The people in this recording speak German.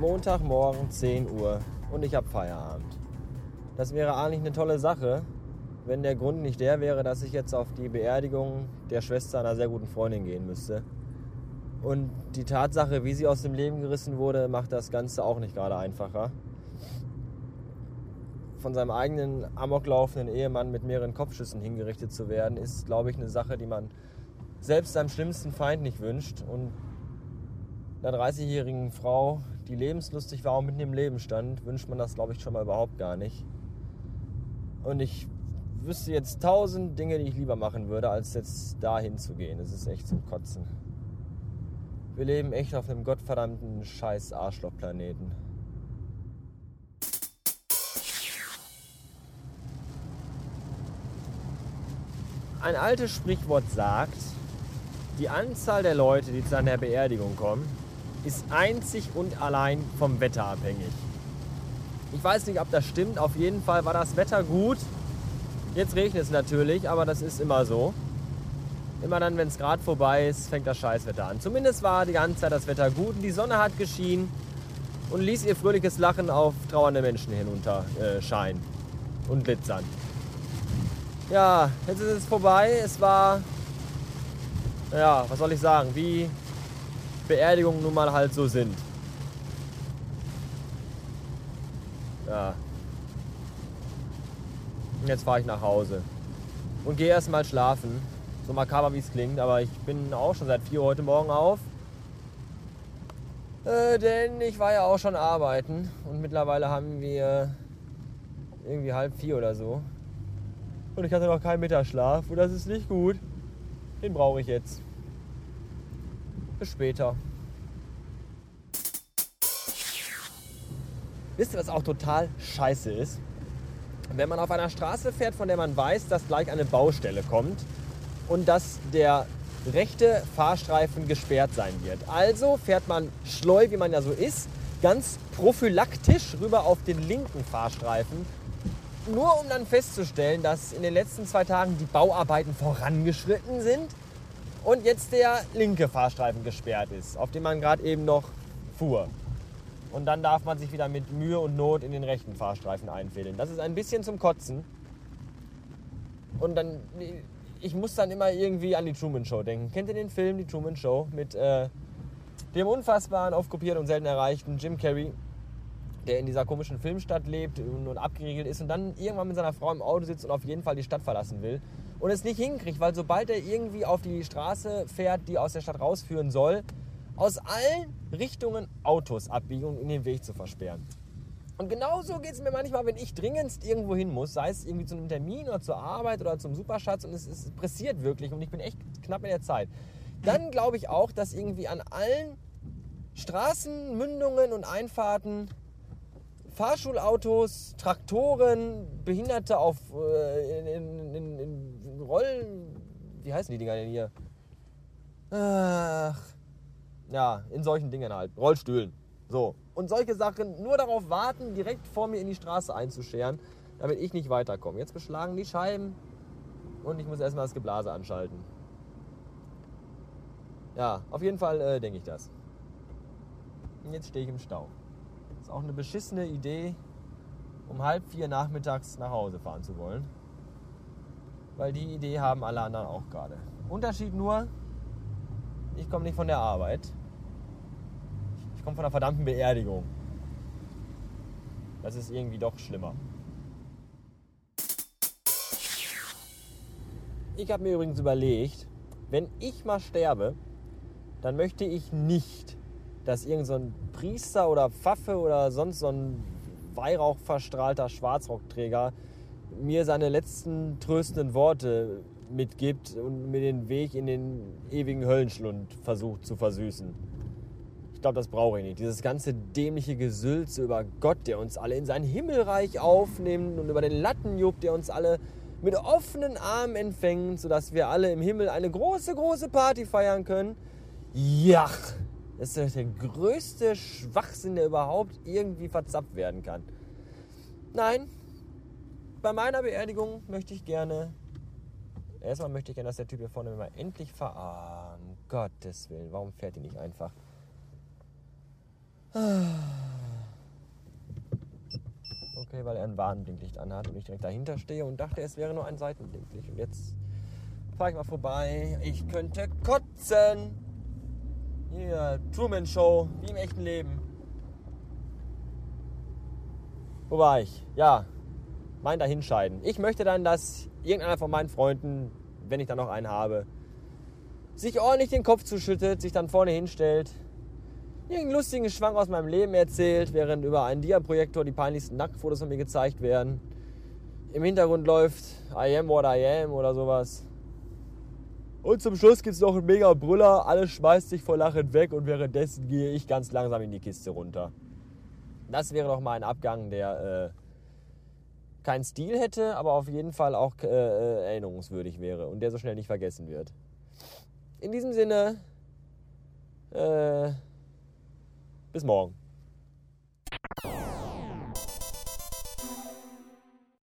Montagmorgen 10 Uhr und ich habe Feierabend. Das wäre eigentlich eine tolle Sache, wenn der Grund nicht der wäre, dass ich jetzt auf die Beerdigung der Schwester einer sehr guten Freundin gehen müsste. Und die Tatsache, wie sie aus dem Leben gerissen wurde, macht das Ganze auch nicht gerade einfacher. Von seinem eigenen amoklaufenden Ehemann mit mehreren Kopfschüssen hingerichtet zu werden, ist, glaube ich, eine Sache, die man selbst seinem schlimmsten Feind nicht wünscht. Und einer 30-jährigen Frau, die lebenslustig war und mitten im Leben stand, wünscht man das, glaube ich, schon mal überhaupt gar nicht. Und ich wüsste jetzt tausend Dinge, die ich lieber machen würde, als jetzt dahin zu gehen. Das ist echt zum Kotzen. Wir leben echt auf einem gottverdammten scheiß Arschlochplaneten. Ein altes Sprichwort sagt, die Anzahl der Leute, die zu einer Beerdigung kommen, ist einzig und allein vom Wetter abhängig. Ich weiß nicht, ob das stimmt. Auf jeden Fall war das Wetter gut. Jetzt regnet es natürlich, aber das ist immer so. Immer dann, wenn es gerade vorbei ist, fängt das Scheißwetter an. Zumindest war die ganze Zeit das Wetter gut und die Sonne hat geschienen und ließ ihr fröhliches Lachen auf trauernde Menschen hinunter äh, scheinen und glitzern. Ja, jetzt ist es vorbei. Es war, ja, was soll ich sagen, wie Beerdigungen nun mal halt so sind. Ja. Und jetzt fahre ich nach Hause und gehe erstmal schlafen. So makaber wie es klingt, aber ich bin auch schon seit 4 Uhr heute Morgen auf. Äh, denn ich war ja auch schon arbeiten und mittlerweile haben wir irgendwie halb vier oder so. Und ich hatte noch keinen Mittagsschlaf und das ist nicht gut. Den brauche ich jetzt. Bis später. Wisst ihr, was auch total scheiße ist? Wenn man auf einer Straße fährt, von der man weiß, dass gleich eine Baustelle kommt und dass der rechte Fahrstreifen gesperrt sein wird. Also fährt man schleu, wie man ja so ist, ganz prophylaktisch rüber auf den linken Fahrstreifen, nur um dann festzustellen, dass in den letzten zwei Tagen die Bauarbeiten vorangeschritten sind und jetzt der linke Fahrstreifen gesperrt ist, auf dem man gerade eben noch fuhr. Und dann darf man sich wieder mit Mühe und Not in den rechten Fahrstreifen einfädeln. Das ist ein bisschen zum Kotzen. Und dann ich muss dann immer irgendwie an die Truman Show denken. Kennt ihr den Film, die Truman Show, mit äh, dem unfassbaren, aufkopierten und selten erreichten Jim Carrey, der in dieser komischen Filmstadt lebt und abgeriegelt ist und dann irgendwann mit seiner Frau im Auto sitzt und auf jeden Fall die Stadt verlassen will und es nicht hinkriegt, weil sobald er irgendwie auf die Straße fährt, die aus der Stadt rausführen soll, aus allen Richtungen Autos abbiegen, um ihn den Weg zu versperren. Und genauso geht es mir manchmal, wenn ich dringendst irgendwo hin muss, sei es irgendwie zu einem Termin oder zur Arbeit oder zum Superschatz und es, es pressiert wirklich und ich bin echt knapp in der Zeit. Dann glaube ich auch, dass irgendwie an allen Straßen, Mündungen und Einfahrten Fahrschulautos, Traktoren, Behinderte auf äh, in, in, in, Rollen, wie heißen die Dinger denn hier? Ach, ja, in solchen Dingen halt, Rollstühlen. So. Und solche Sachen nur darauf warten, direkt vor mir in die Straße einzuscheren, damit ich nicht weiterkomme. Jetzt beschlagen die Scheiben und ich muss erstmal das Geblase anschalten. Ja, auf jeden Fall äh, denke ich das. Und jetzt stehe ich im Stau. Ist auch eine beschissene Idee, um halb vier nachmittags nach Hause fahren zu wollen. Weil die Idee haben alle anderen auch gerade. Unterschied nur, ich komme nicht von der Arbeit. Ich komme von einer verdammten Beerdigung. Das ist irgendwie doch schlimmer. Ich habe mir übrigens überlegt, wenn ich mal sterbe, dann möchte ich nicht, dass irgendein so Priester oder Pfaffe oder sonst so ein weihrauchverstrahlter Schwarzrockträger mir seine letzten tröstenden Worte mitgibt und mir den Weg in den ewigen Höllenschlund versucht zu versüßen glaube, das brauche ich nicht. Dieses ganze dämliche Gesülze über Gott, der uns alle in sein Himmelreich aufnimmt und über den Lattenjupp, der uns alle mit offenen Armen empfängt, sodass wir alle im Himmel eine große, große Party feiern können. Ja, das ist der größte Schwachsinn, der überhaupt irgendwie verzapft werden kann. Nein, bei meiner Beerdigung möchte ich gerne. Erstmal möchte ich gerne, dass der Typ hier vorne mal endlich fahren. Um Gottes Willen, warum fährt die nicht einfach? Ah. okay, weil er ein Warnblinklicht anhat und ich direkt dahinter stehe und dachte, es wäre nur ein Seitenblinklicht. Und jetzt fahre ich mal vorbei. Ich könnte kotzen. Hier, Truman Show, wie im echten Leben. Wo war ich? Ja, mein Dahinscheiden. Ich möchte dann, dass irgendeiner von meinen Freunden, wenn ich dann noch einen habe, sich ordentlich den Kopf zuschüttet, sich dann vorne hinstellt, irgendeinen lustigen Schwank aus meinem Leben erzählt, während über einen Dia-Projektor die peinlichsten Nacktfotos von mir gezeigt werden. Im Hintergrund läuft I am what I am oder sowas. Und zum Schluss gibt es noch einen mega Brüller, alles schmeißt sich vor Lachen weg und währenddessen gehe ich ganz langsam in die Kiste runter. Das wäre doch mal ein Abgang, der äh, keinen Stil hätte, aber auf jeden Fall auch äh, äh erinnerungswürdig wäre und der so schnell nicht vergessen wird. In diesem Sinne, äh, bis morgen.